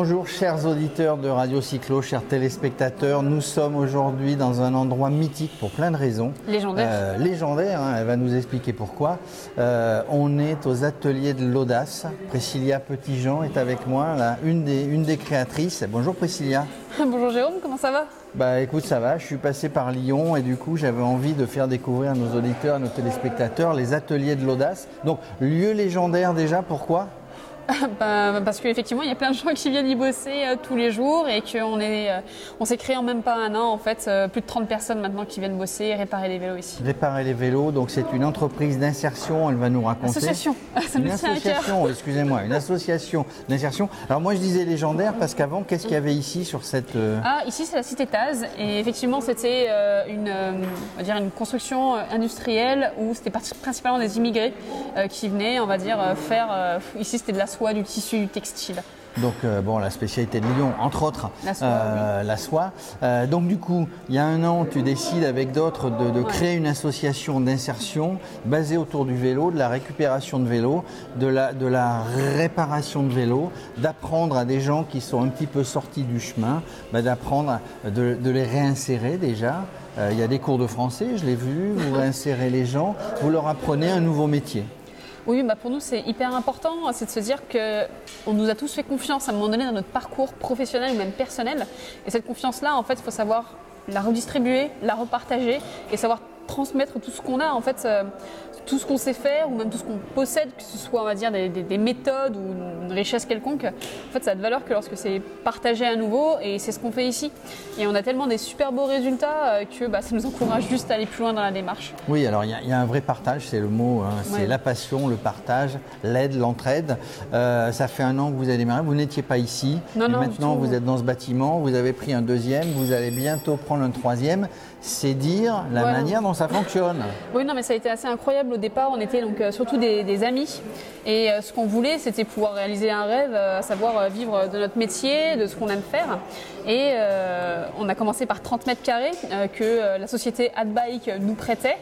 Bonjour chers auditeurs de Radio Cyclo, chers téléspectateurs. Nous sommes aujourd'hui dans un endroit mythique pour plein de raisons. Légendaire. Euh, légendaire, hein, elle va nous expliquer pourquoi. Euh, on est aux ateliers de l'audace. Priscilla Petitjean est avec moi, là, une, des, une des créatrices. Bonjour Priscilla. Bonjour Jérôme, comment ça va? Bah écoute, ça va. Je suis passé par Lyon et du coup, j'avais envie de faire découvrir à nos auditeurs, à nos téléspectateurs, les ateliers de l'audace. Donc, lieu légendaire déjà, pourquoi? bah, Parce qu'effectivement, il y a plein de gens qui viennent y bosser euh, tous les jours et qu'on est, euh, on s'est créé en même pas un an, en fait, euh, plus de 30 personnes maintenant qui viennent bosser et réparer les vélos ici. Réparer les vélos, donc c'est une entreprise d'insertion, elle va nous raconter. Association, ça me Une association, excusez-moi, une association d'insertion. Alors moi je disais légendaire parce qu'avant, qu'est-ce qu'il y avait ici sur cette... Ah, ici c'est la cité Taz et effectivement c'était une, on va dire une construction industrielle où c'était principalement des immigrés qui venaient, on va dire, faire. ici c'était de la soie, du tissu, du textile. Donc euh, bon, la spécialité de Lyon, entre autres, La soie, euh, la soie. Euh, donc du coup, il y a un an, tu décides avec d'autres de, de Ouais. créer une association d'insertion basée autour du vélo, de la récupération de vélos, de la, de la réparation de vélos, d'apprendre à des gens qui sont un petit peu sortis du chemin, bah, d'apprendre de, de les réinsérer déjà. Il y a des cours de français, je l'ai vu, vous réinsérez les gens, vous leur apprenez un nouveau métier. Oui, bah pour nous c'est hyper important, c'est de se dire que on nous a tous fait confiance à un moment donné dans notre parcours professionnel ou même personnel. Et cette confiance-là, en fait, il faut savoir la redistribuer, la repartager et savoir transmettre tout ce qu'on a, en fait, euh, tout ce qu'on sait faire ou même tout ce qu'on possède, que ce soit, on va dire, des, des- des méthodes ou une richesse quelconque. En fait, ça a de valeur que lorsque c'est partagé à nouveau et c'est ce qu'on fait ici. Et on a tellement des super beaux résultats euh, que bah, ça nous encourage juste à aller plus loin dans la démarche. Oui, alors il y, a- il y a un vrai partage, c'est le mot, hein, c'est Ouais. la passion, le partage, l'aide, l'entraide. Euh, ça fait un an que vous avez démarré, vous n'étiez pas ici. Non, Et non, maintenant, vous êtes dans ce bâtiment, vous avez pris un deuxième, vous allez bientôt prendre un troisième. C'est dire la manière dont ça fonctionne. Oui, non, mais ça a été assez incroyable au départ. On était donc euh, surtout des, amis. Et euh, ce qu'on voulait, c'était pouvoir réaliser un rêve, euh, à savoir vivre de notre métier, de ce qu'on aime faire. Et euh, on a commencé par 30 mètres carrés euh, que euh, la société Adbike nous prêtait.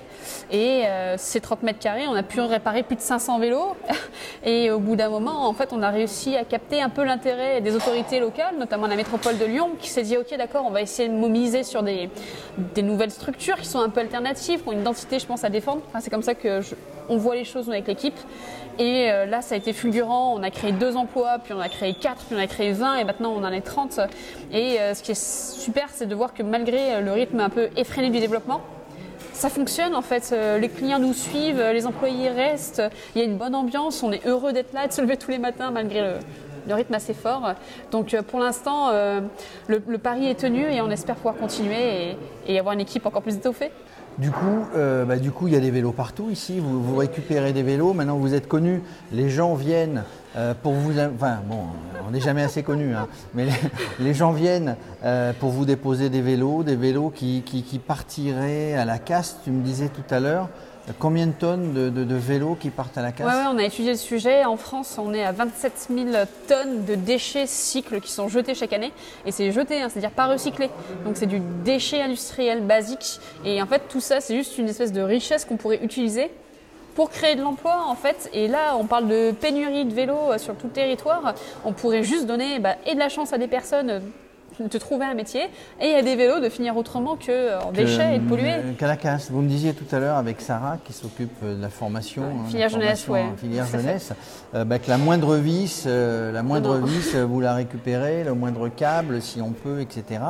Et ces 30 mètres carrés, on a pu réparer plus de 500 vélos. Et au bout d'un moment, en fait, on a réussi à capter un peu l'intérêt des autorités locales, notamment la métropole de Lyon, qui s'est dit, OK, d'accord, on va essayer de mobiliser sur des, nouvelles structures qui sont un peu alternatives, qui ont une identité, je pense, à défendre. Enfin, c'est comme ça que on voit les choses avec l'équipe. Et euh, là, ça a été fulgurant. On a créé deux emplois, puis on a créé quatre, puis on a créé 20, et maintenant on en est 30. Et euh, ce qui est super, c'est de voir que malgré euh, le rythme un peu effréné du développement, ça fonctionne en fait, les clients nous suivent, les employés restent, il y a une bonne ambiance, on est heureux d'être là, de se lever tous les matins malgré le, rythme assez fort. Donc pour l'instant, le, pari est tenu et on espère pouvoir continuer et, et avoir une équipe encore plus étoffée. Du coup, euh, bah, du coup, il y a des vélos partout ici. Vous, récupérez des vélos. Maintenant, vous êtes connus. Les gens viennent euh, pour vous. Enfin, bon, on n'est jamais assez connus, hein, mais les, les gens viennent euh, pour vous déposer des vélos, des vélos qui, qui- qui partiraient à la casse. Tu me disais tout à l'heure. Euh, Combien de tonnes de, vélos qui partent à la casse Ouais, on a étudié le sujet. En France, on est à 27 000 tonnes de déchets cycles qui sont jetés chaque année. Et c'est jeté, hein, c'est-à-dire pas recyclé. Donc c'est du déchet industriel basique. Et en fait, tout ça, c'est juste une espèce de richesse qu'on pourrait utiliser pour créer de l'emploi en fait. Et là, on parle de pénurie de vélos euh, sur tout le territoire. On pourrait juste donner bah, et de la chance à des personnes de trouver un métier et à des vélos de finir autrement que euh, Que, déchets et de polluer. euh, Qu'à la casse. Vous me disiez tout à l'heure avec Sarah qui s'occupe euh, de la formation, Ouais, hein, la filière jeunesse, formation, ouais. euh, filière jeunesse, euh, bah, que la moindre vis, euh, la moindre Non. vis, euh, vous la récupérez, le moindre câble si on peut, etc.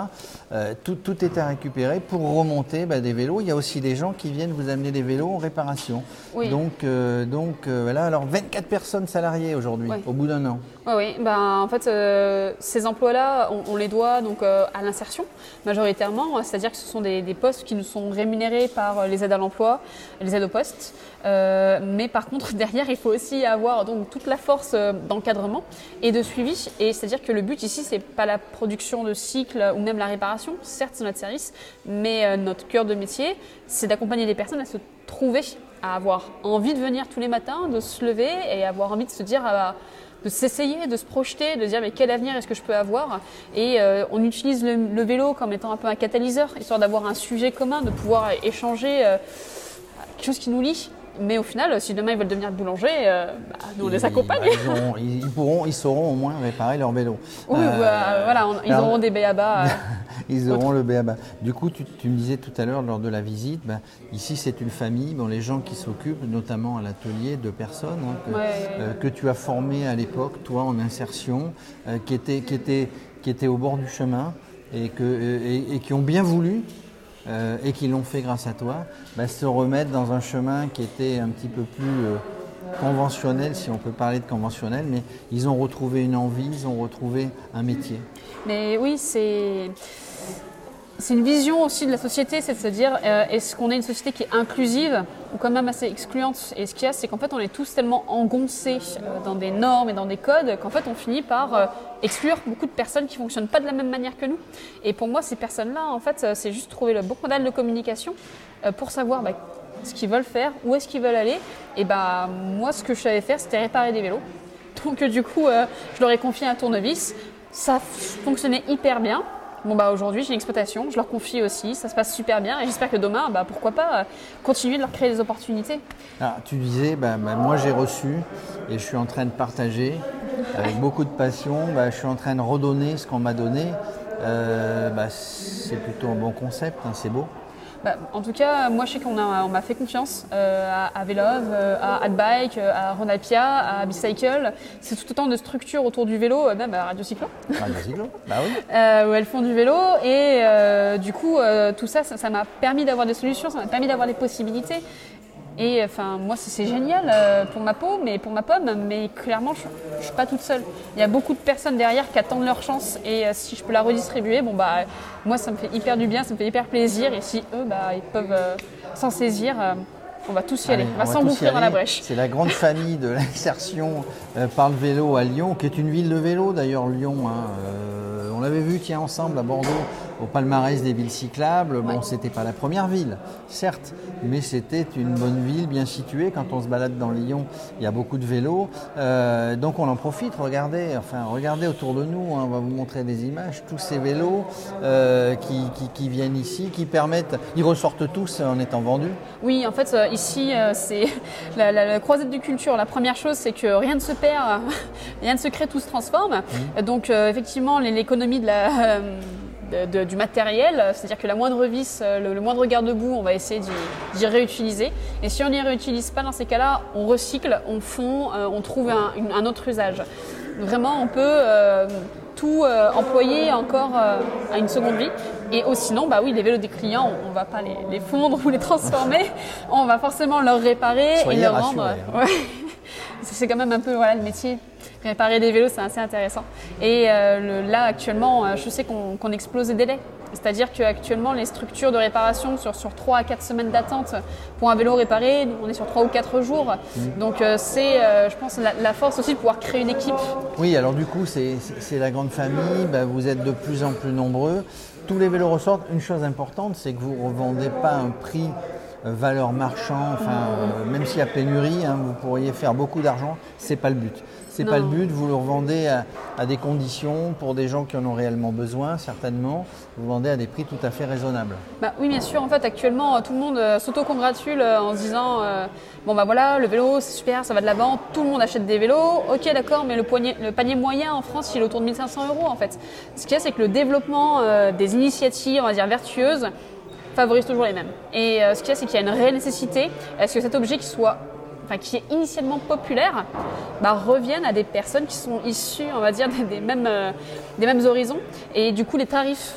Euh, tout, tout est à récupérer pour remonter bah, des vélos. Il y a aussi des gens qui viennent vous amener des vélos en réparation. Oui. Donc, euh, donc euh, voilà. Alors 24 personnes salariées aujourd'hui, au bout d'un an. Oui, oui. Ben, en fait, euh, ces emplois-là, on, on les doit donc euh, à l'insertion majoritairement, c'est-à-dire que ce sont des, postes qui nous sont rémunérés par euh, les aides à l'emploi, les aides au poste. Euh, mais par contre, derrière, il faut aussi avoir donc toute la force d'encadrement et de suivi. Et c'est-à-dire que le but ici, c'est pas la production de cycles ou même la réparation. Certes, c'est notre service, mais notre cœur de métier, c'est d'accompagner les personnes à se trouver, à avoir envie de venir tous les matins, de se lever et avoir envie de se dire. ah bah, de s'essayer, de se projeter, de dire mais quel avenir est-ce que je peux avoir? Et euh, on utilise le, vélo comme étant un peu un catalyseur, histoire d'avoir un sujet commun, de pouvoir échanger euh, quelque chose qui nous lie. Mais au final, si demain ils veulent devenir boulanger, euh, bah, nous on les accompagne. bah, ils, auront- ils- ils pourront, ils sauront au moins réparer leur vélo. Oui, Euh, bah, voilà, on- ils alors- auront des béabas. euh, Ils auront le béaba. Du coup, tu, tu me disais tout à l'heure lors de la visite, ben, ici c'est une famille, bon, les gens qui s'occupent notamment à l'atelier de personnes hein, que, Ouais. euh, que tu as formées à l'époque, toi en insertion, euh, qui, étaient, qui, qui au bord du chemin et, que, euh, et, et qui ont bien voulu euh, et qui l'ont fait grâce à toi, ben, se remettre dans un chemin qui était un petit peu plus euh, conventionnel, si on peut parler de conventionnel, mais ils ont retrouvé une envie, ils ont retrouvé un métier. Mais oui, c'est. C'est une vision aussi de la société, c'est de se dire euh, est-ce qu'on est une société qui est inclusive? Ou quand même assez excluante Et ce qu'il y a, c'est qu'en fait, on est tous tellement engoncés euh, dans des normes et dans des codes qu'en fait, on finit par euh, exclure beaucoup de personnes qui fonctionnent pas de la même manière que nous. Et pour moi, ces personnes-là, en fait, euh, c'est juste trouver le bon modèle de communication pour savoir bah, ce qu'ils veulent faire, où est-ce qu'ils veulent aller. Et bah, moi, ce que je savais faire, c'était réparer des vélos. Donc du coup, je leur ai confié un tournevis. Ça fonctionnait hyper bien. Bon bah aujourd'hui j'ai une exploitation, je leur confie aussi, ça se passe super bien et j'espère que demain, bah pourquoi pas euh, continuer de leur créer des opportunités. Ah, tu disais, bah, bah, moi j'ai reçu et je suis en train de partager avec beaucoup de passion. bah, je suis en train de redonner ce qu'on m'a donné. Euh, bah, c'est plutôt un bon concept, hein, c'est beau. Bah, en tout cas, moi je sais qu'on on m'a fait confiance euh, à, à Vélove, euh, à Adbike, euh, à Ronalpia, à Bicycle. C'est tout autant de structures autour du vélo, même à Radio Cyclo. Ah, le cyclo Bah oui. où elles font du vélo. Et du coup, tout ça ça m'a permis d'avoir des solutions, ça m'a permis d'avoir des possibilités. Et enfin, moi, c'est génial euh, pour ma peau, mais pour ma pomme, mais clairement, je, je suis pas toute seule. Il y a beaucoup de personnes derrière qui attendent leur chance, et euh, si je peux la redistribuer, bon bah, moi, ça me fait hyper du bien, ça me fait hyper plaisir. Et si eux, bah, ils peuvent euh, s'en saisir, on va tous y aller, Allez, on va s'engouffrer dans la brèche. C'est la grande famille de l'insertion par le vélo à Lyon, qui est une ville de vélo d'ailleurs, Lyon. hein. Euh, on l'avait vu, tiens, ensemble à Bordeaux, au palmarès des villes cyclables. Bon, c'était pas la première ville, certes, mais c'était une bonne ville bien située. Quand on se balade dans Lyon, il y a beaucoup de vélos. Euh, donc on en profite, regardez, enfin, regardez autour de nous, hein, on va vous montrer des images, tous ces vélos euh, qui, qui- qui viennent ici, qui permettent, ils ressortent tous en étant vendus. Oui, en fait, ici, c'est la, la- la croisette de culture. La première chose, c'est que rien ne se perd, rien ne se crée, tout se transforme. Donc, effectivement, les- l'économie de la, euh, de- de- du matériel, c'est-à-dire que la moindre vis, euh, le, le moindre garde-boue, on va essayer d'y réutiliser. Et si on n'y réutilise pas, dans ces cas-là, on recycle, on fond, euh, on trouve un, une- un autre usage. Vraiment, on peut euh, tout euh, employer encore à une seconde vie. Et oh, sinon, bah oui, les vélos des clients, on ne va pas les, les fondre ou les transformer. on va forcément leur réparer Soyez et leur rendre. hein. Ouais. C'est quand même un peu voilà, le métier. Réparer des vélos, c'est assez intéressant. Et euh, le- là, actuellement, euh, je sais qu'on explose les délais. C'est-à-dire qu'actuellement, les structures de réparation sur, sur 3 à 4 semaines d'attente pour un vélo réparé, on est sur 3 ou 4 jours. Mmh. Donc euh, c'est, euh, je pense, la, la force aussi de pouvoir créer une équipe. Oui, alors du coup, c'est la grande famille, bah, vous êtes de plus en plus nombreux. Tous les vélos ressortent. Une chose importante, c'est que vous ne revendez pas un prix valeur marchand, enfin, euh, même s'il y a pénurie, hein, vous pourriez faire beaucoup d'argent, c'est pas le but. C'est pas le but, vous le revendez à, à des conditions pour des gens qui en ont réellement besoin, certainement. Vous vendez à des prix tout à fait raisonnables. Bah, oui, bien sûr. En fait, actuellement, tout le monde euh, s'auto-congratule euh, en se disant euh, Bon, bah voilà, le vélo, c'est super, ça va de l'avant, tout le monde achète des vélos. Ok, d'accord, mais le, poignet- le panier moyen en France, il est autour de 1500 euros en fait. Ce qu'il y a, c'est que le développement euh, des initiatives, on va dire vertueuses, favorise toujours les mêmes. Et euh, ce qu'il y a, c'est qu'il y a une réelle nécessité à ce que cet objet qui soit. Enfin, qui est initialement populaire, bah, revienne à des personnes qui sont issues, on va dire, des, des mêmes, euh, des mêmes horizons. Et du coup, les tarifs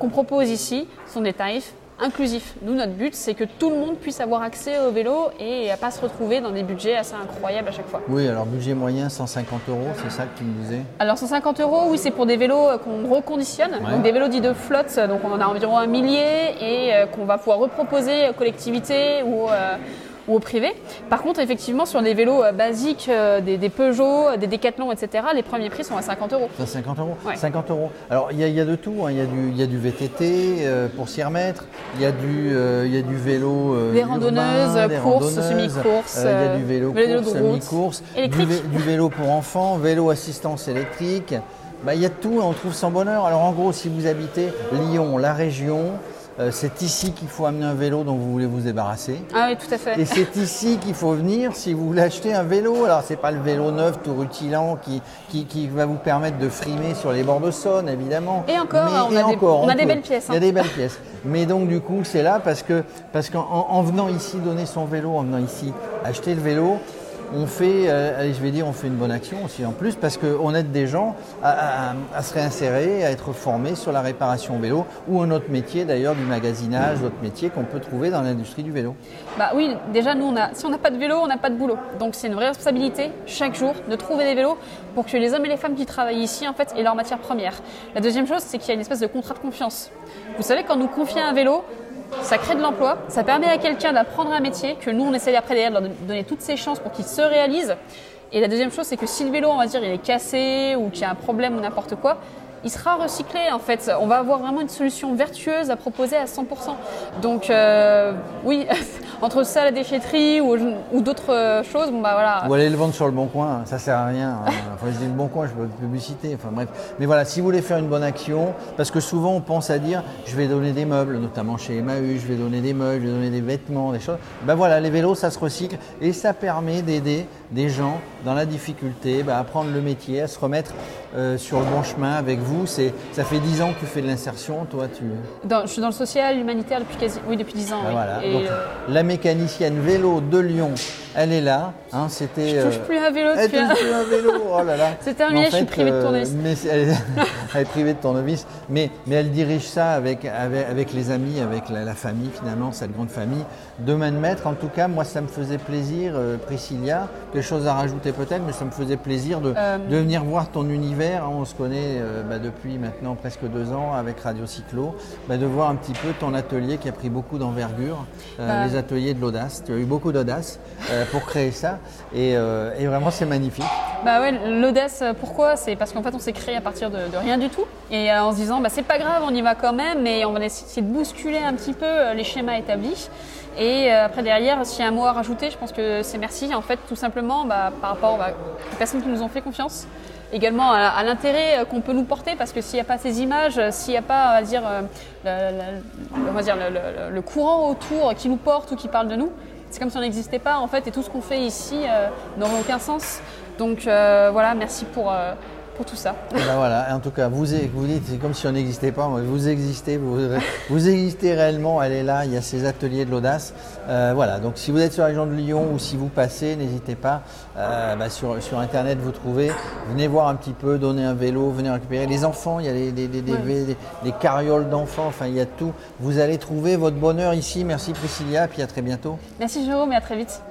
qu'on propose ici sont des tarifs inclusifs. Nous, notre but, c'est que tout le monde puisse avoir accès au vélo et à pas se retrouver dans des budgets assez incroyables à chaque fois. Oui, alors budget moyen 150 euros, c'est ça que tu me disais? Alors 150 euros, oui, c'est pour des vélos euh, qu'on reconditionne, Ouais. donc des vélos dits de flotte, donc on en a environ un millier et euh, qu'on va pouvoir reproposer aux collectivités ou, euh, ou au privé. Par contre, effectivement, sur des vélos euh, basiques, euh, des, des Peugeot, des Decathlon, etc., les premiers prix sont à 50 euros. Ça, 50 euros Ouais. 50 euros. Alors, il y, a- il y a de tout. hein. Il y, a du- il y a du VTT euh, pour s'y remettre. Il y, a du, euh, il y a du vélo. euh, Des urbain, randonneuses, des courses, semi-courses, Euh, il y a euh, du vélo course, semi-course. Du, vé- du vélo pour enfants, vélo assistance électrique. Bah, il y a de tout. On trouve sans bonheur. Alors, en gros, si vous habitez Lyon, la région, euh, c'est ici qu'il faut amener un vélo dont vous voulez vous débarrasser. Ah oui, tout à fait. Et c'est ici qu'il faut venir si vous voulez acheter un vélo. Alors c'est pas le vélo neuf tout rutilant qui, qui, qui va vous permettre de frimer sur les bords de Saône, évidemment. Et encore, Mais- on, et a, des, on a belles pièces. Il y a hein. des belles pièces. Mais donc du coup, c'est là parce que parce qu'en en venant ici donner son vélo, en venant ici acheter le vélo, on fait, euh, je vais dire, on fait une bonne action aussi en plus parce qu'on aide des gens à se réinsérer, à être formés sur la réparation vélo ou un autre métier d'ailleurs du magasinage, d'autres métiers qu'on peut trouver dans l'industrie du vélo. Bah oui, déjà nous, on a, si on n'a pas de vélo, on n'a pas de boulot. Donc c'est une vraie responsabilité chaque jour de trouver des vélos pour que les hommes et les femmes qui travaillent ici en fait aient leur matière première. La deuxième chose, c'est qu'il y a une espèce de contrat de confiance. Vous savez, quand nous confie un vélo, ça crée de l'emploi, ça permet à quelqu'un d'apprendre un métier que nous on essaye après derrière de leur donner toutes ses chances pour qu'il se réalise. Et la deuxième chose, c'est que si le vélo, on va dire, il est cassé ou qu'il y a un problème ou n'importe quoi, il sera recyclé en fait. On va avoir vraiment une solution vertueuse à proposer à 100%. Donc euh, oui, entre ça, la déchetterie ou, ou d'autres euh, choses, bon bah voilà. Ou aller le vendre sur le bon coin, ça sert à rien. hein. Enfin, je dis le bon coin, je peux de publicité. Enfin bref. Mais voilà, si vous voulez faire une bonne action, parce que souvent on pense à dire, je vais donner des meubles, notamment chez Emmaüs, je vais donner des meubles, je vais donner des vêtements, des choses. Ben voilà, les vélos, ça se recycle et ça permet d'aider des gens dans la difficulté ben, à apprendre le métier, à se remettre euh, sur le bon chemin avec vous. C'est, ça fait 10 ans que tu fais de l'insertion, toi tu. Dans- je suis dans le social, l'humanitaire depuis quasi, oui depuis 10 ans. Oui. voilà. Et Donc, euh, la mécanicienne vélo de Lyon, elle est là. Hein, c'était. je touche euh, plus à vélo Elle depuis. un- touche plus un vélo, oh là là. C'est terminé, je suis privée de euh, tournevis. mais elle, est- elle est privée de tournevis, mais, mais elle dirige ça avec, avec, avec les amis, avec la, la famille finalement, cette grande famille. De main de maître, en tout cas, moi ça me faisait plaisir, euh, Priscilla, quelque chose à rajouter peut-être, mais ça me faisait plaisir de, Euh, de venir voir ton univers. hein. on se connaît bah, depuis maintenant presque deux ans avec Radio Cyclo, bah, de voir un petit peu ton atelier qui a pris beaucoup d'envergure, euh, Bah. les ateliers de l'audace. Tu as eu beaucoup d'audace euh, pour créer ça, et, euh, et vraiment c'est magnifique. Bah ouais, l'audace, euh, pourquoi? C'est parce qu'en fait, on s'est créé à partir de, rien du tout. Et euh, en se disant, bah, c'est pas grave, on y va quand même, mais on va essayer de bousculer un petit peu euh, les schémas établis. Et euh, après, derrière, s'il y a un mot à rajouter, je pense que c'est merci, en fait, tout simplement, bah, par rapport bah, aux personnes qui nous ont fait confiance. Également à, l'intérêt euh, qu'on peut nous porter, parce que s'il n'y a pas ces images, euh, s'il n'y a pas, on va dire, euh, le courant autour qui nous porte ou qui parle de nous, c'est comme si on n'existait pas en fait et tout ce qu'on fait ici euh, n'aurait aucun sens. Donc euh, voilà, merci pour, euh, pour tout ça. Et ben voilà, en tout cas, vous, vous dites, c'est comme si on n'existait pas, vous existez, vous, vous existez réellement, elle est là, il y a ces ateliers de l'audace. Euh, voilà, donc si vous êtes sur la région de Lyon ou si vous passez, n'hésitez pas, euh, bah, sur, sur Internet vous trouvez, venez voir un petit peu, donner un vélo, venez récupérer les enfants, il y a Ouais. des carrioles d'enfants, enfin il y a tout. Vous allez trouver votre bonheur ici, merci Priscilla, puis à très bientôt. Merci Jérôme et à très vite.